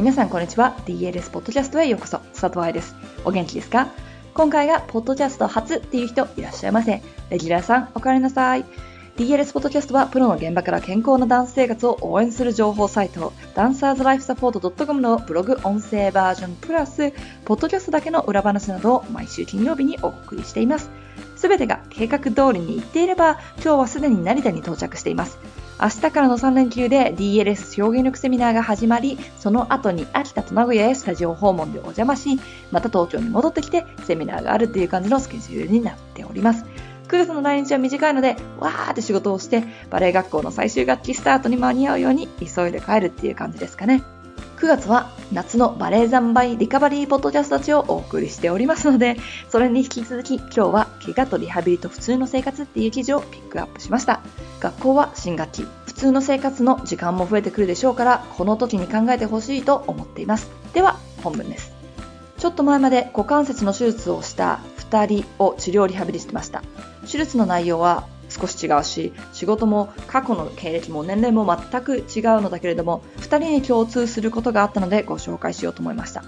皆さんこんにちは。DLS ポッドキャストへようこそ。佐藤愛です。お元気ですか？今回がポッドキャスト初っていう人いらっしゃいませレギュラーさんお帰りなさい。DLS ポッドキャストはプロの現場から健康なダンス生活を応援する情報サイトダンサーズライフサポート .com のブログ音声バージョンプラスポッドキャストだけの裏話などを毎週金曜日にお送りしています。すべてが計画通りに行っていれば今日はすでに成田に到着しています。明日からの3連休で DLS 表現力セミナーが始まり、その後に秋田と名古屋へスタジオ訪問でお邪魔し、また東京に戻ってきてセミナーがあるっていう感じのスケジュールになっております。9月の来日は短いので、わーって仕事をして、バレエ学校の最終学期スタートに間に合うように急いで帰るっていう感じですかね。9月は夏のバレエ三倍リカバリーポッドキャストたちをお送りしておりますので、それに引き続き今日は怪我とリハビリと普通の生活っていう記事をピックアップしました。学校は新学期、普通の生活の時間も増えてくるでしょうから、この時に考えてほしいと思っています。では、本文です。ちょっと前まで股関節の手術をした2人を治療リハビリしてました。手術の内容は少し違うし、仕事も過去の経歴も年齢も全く違うのだけれども、2人に共通することがあったのでご紹介しようと思いました。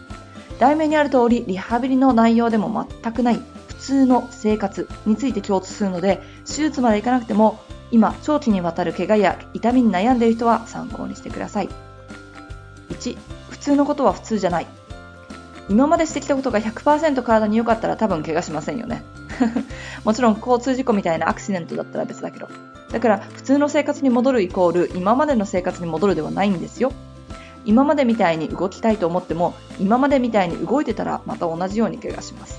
題名にある通り、リハビリの内容でも全くない普通の生活について共通するので、手術までいかなくても、今、長期にわたる怪我や痛みに悩んでいる人は参考にしてください。1、普通のことは普通じゃない。今までしてきたことが100%体に良かったら多分怪我しませんよね。もちろん交通事故みたいなアクシデントだったら別だけど。だから普通の生活に戻るイコール今までの生活に戻るではないんですよ。今までみたいに動きたいと思っても今までみたいに動いてたらまた同じように怪我します。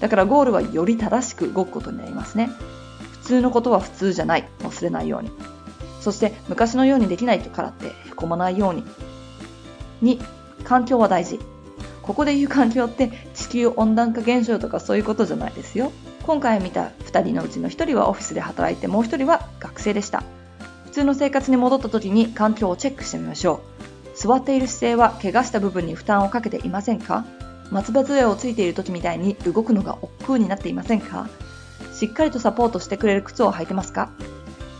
だからゴールはより正しく動くことになりますね。普通のことは普通じゃない。忘れないように。そして昔のようにできないからってへこまないように。2、環境は大事。ここで言う環境って地球温暖化現象とかそういうことじゃないですよ。今回見た2人のうちの1人はオフィスで働いてもう1人は学生でした。普通の生活に戻った時に環境をチェックしてみましょう。座っている姿勢は怪我した部分に負担をかけていませんか？松葉杖をついている時みたいに動くのが億劫になっていませんか？しっかりとサポートしてくれる靴を履いてますか？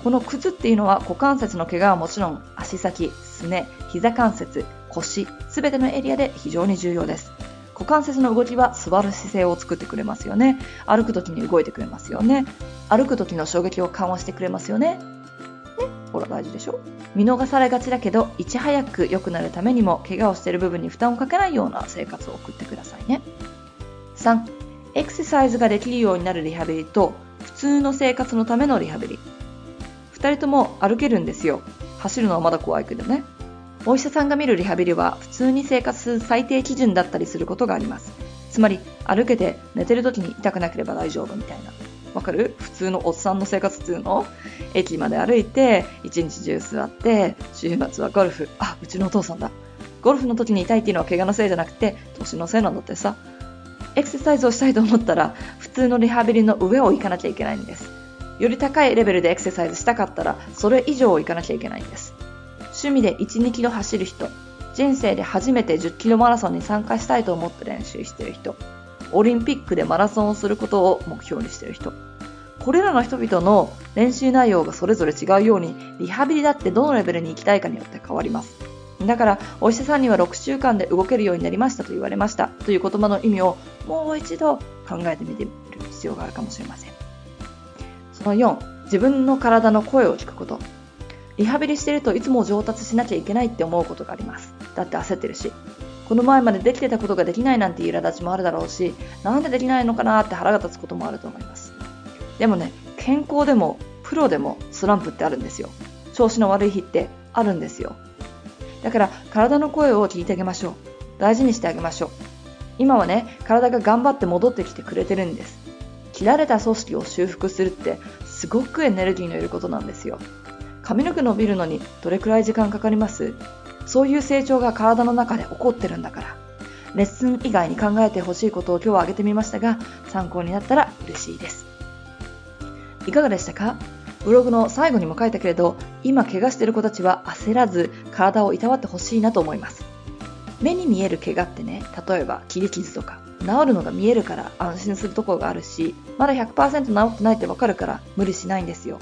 この靴っていうのは股関節の怪我はもちろん足先、すね、膝関節、腰、すべてのエリアで非常に重要です。股関節の動きは座る姿勢を作ってくれますよね。歩く時に動いてくれますよね。歩く時の衝撃を緩和してくれますよね。ね、ほら大事でしょ？見逃されがちだけど、いち早く良くなるためにも、怪我をしている部分に負担をかけないような生活を送ってくださいね。3、エクササイズができるようになるリハビリと、普通の生活のためのリハビリ。2人とも歩けるんですよ。走るのはまだ怖いけどね。お医者さんが見るリハビリは普通に生活する最低基準だったりすることがあります。つまり、歩けて寝てる時に痛くなければ大丈夫みたいな。わかる？普通のおっさんの生活っていうの？駅まで歩いて、一日中座って、週末はゴルフ。あ、うちのお父さんだ。ゴルフの時に痛いっていうのは怪我のせいじゃなくて、年のせいなんだってさ。エクササイズをしたいと思ったら、普通のリハビリの上を行かなきゃいけないんです。より高いレベルでエクササイズしたかったら、それ以上を行かなきゃいけないんです。趣味で1、2キロ走る人、人生で初めて10キロマラソンに参加したいと思って練習してる人、オリンピックでマラソンをすることを目標にしてる人、これらの人々の練習内容がそれぞれ違うように、リハビリだってどのレベルに行きたいかによって変わります。だから、お医者さんには6週間で動けるようになりましたと言われましたという言葉の意味をもう一度考えてみてみる必要があるかもしれません。その4、自分の体の声を聞くこと。リハビリしてるといつも上達しなきゃいけないって思うことがあります。だって焦ってるし。この前までできてたことができないなんていう苛立ちもあるだろうし、なんでできないのかなって腹が立つこともあると思います。でもね、健康でもプロでもスランプってあるんですよ。調子の悪い日ってあるんですよ。だから体の声を聞いてあげましょう。大事にしてあげましょう。今はね、体が頑張って戻ってきてくれてるんです。切られた組織を修復するってすごくエネルギーのいることなんですよ。髪の毛伸びるのにどれくらい時間かかります？そういう成長が体の中で起こってるんだから。レッスン以外に考えてほしいことを今日は挙げてみましたが、参考になったら嬉しいです。いかがでしたか？ブログの最後にも書いたけれど、今怪我してる子たちは焦らず体をいたわってほしいなと思います。目に見える怪我ってね、例えば切り傷とか、治るのが見えるから安心するところがあるし、まだ100%治ってないってわかるから無理しないんですよ。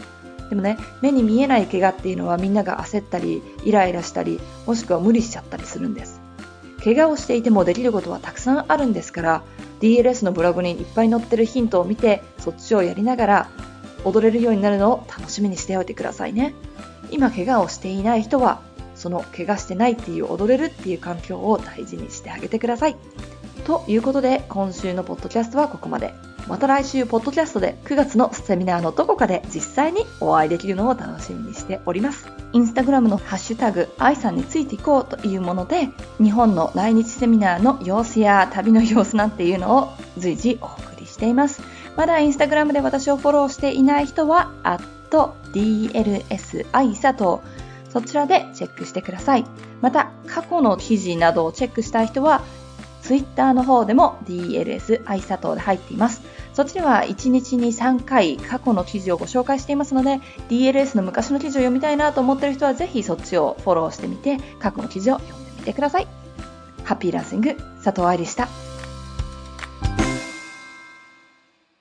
でもね、目に見えない怪我っていうのはみんなが焦ったり、イライラしたり、もしくは無理しちゃったりするんです。怪我をしていてもできることはたくさんあるんですから DLS のブログにいっぱい載ってるヒントを見てそっちをやりながら踊れるようになるのを楽しみにしておいてくださいね今怪我をしていない人はその怪我してないっていう踊れるっていう環境を大事にしてあげてくださいということで今週のポッドキャストはここまでまた来週ポッドキャストで9月のセミナーのどこかで実際にお会いできるのを楽しみにしております。インスタグラムのハッシュタグ愛さんについていこうというもので日本の来日セミナーの様子や旅の様子なんていうのを随時お送りしています。まだインスタグラムで私をフォローしていない人は、DLS 愛さと、そちらでチェックしてください。また、過去の記事などをチェックしたい人は、Twitter の方でも DLS 愛佐藤で入っています。そっちでは1日に3回過去の記事をご紹介していますので、DLS の昔の記事を読みたいなと思っている人はぜひそっちをフォローしてみて、過去の記事を読んでみてください。ハッピーランシング、佐藤愛でした。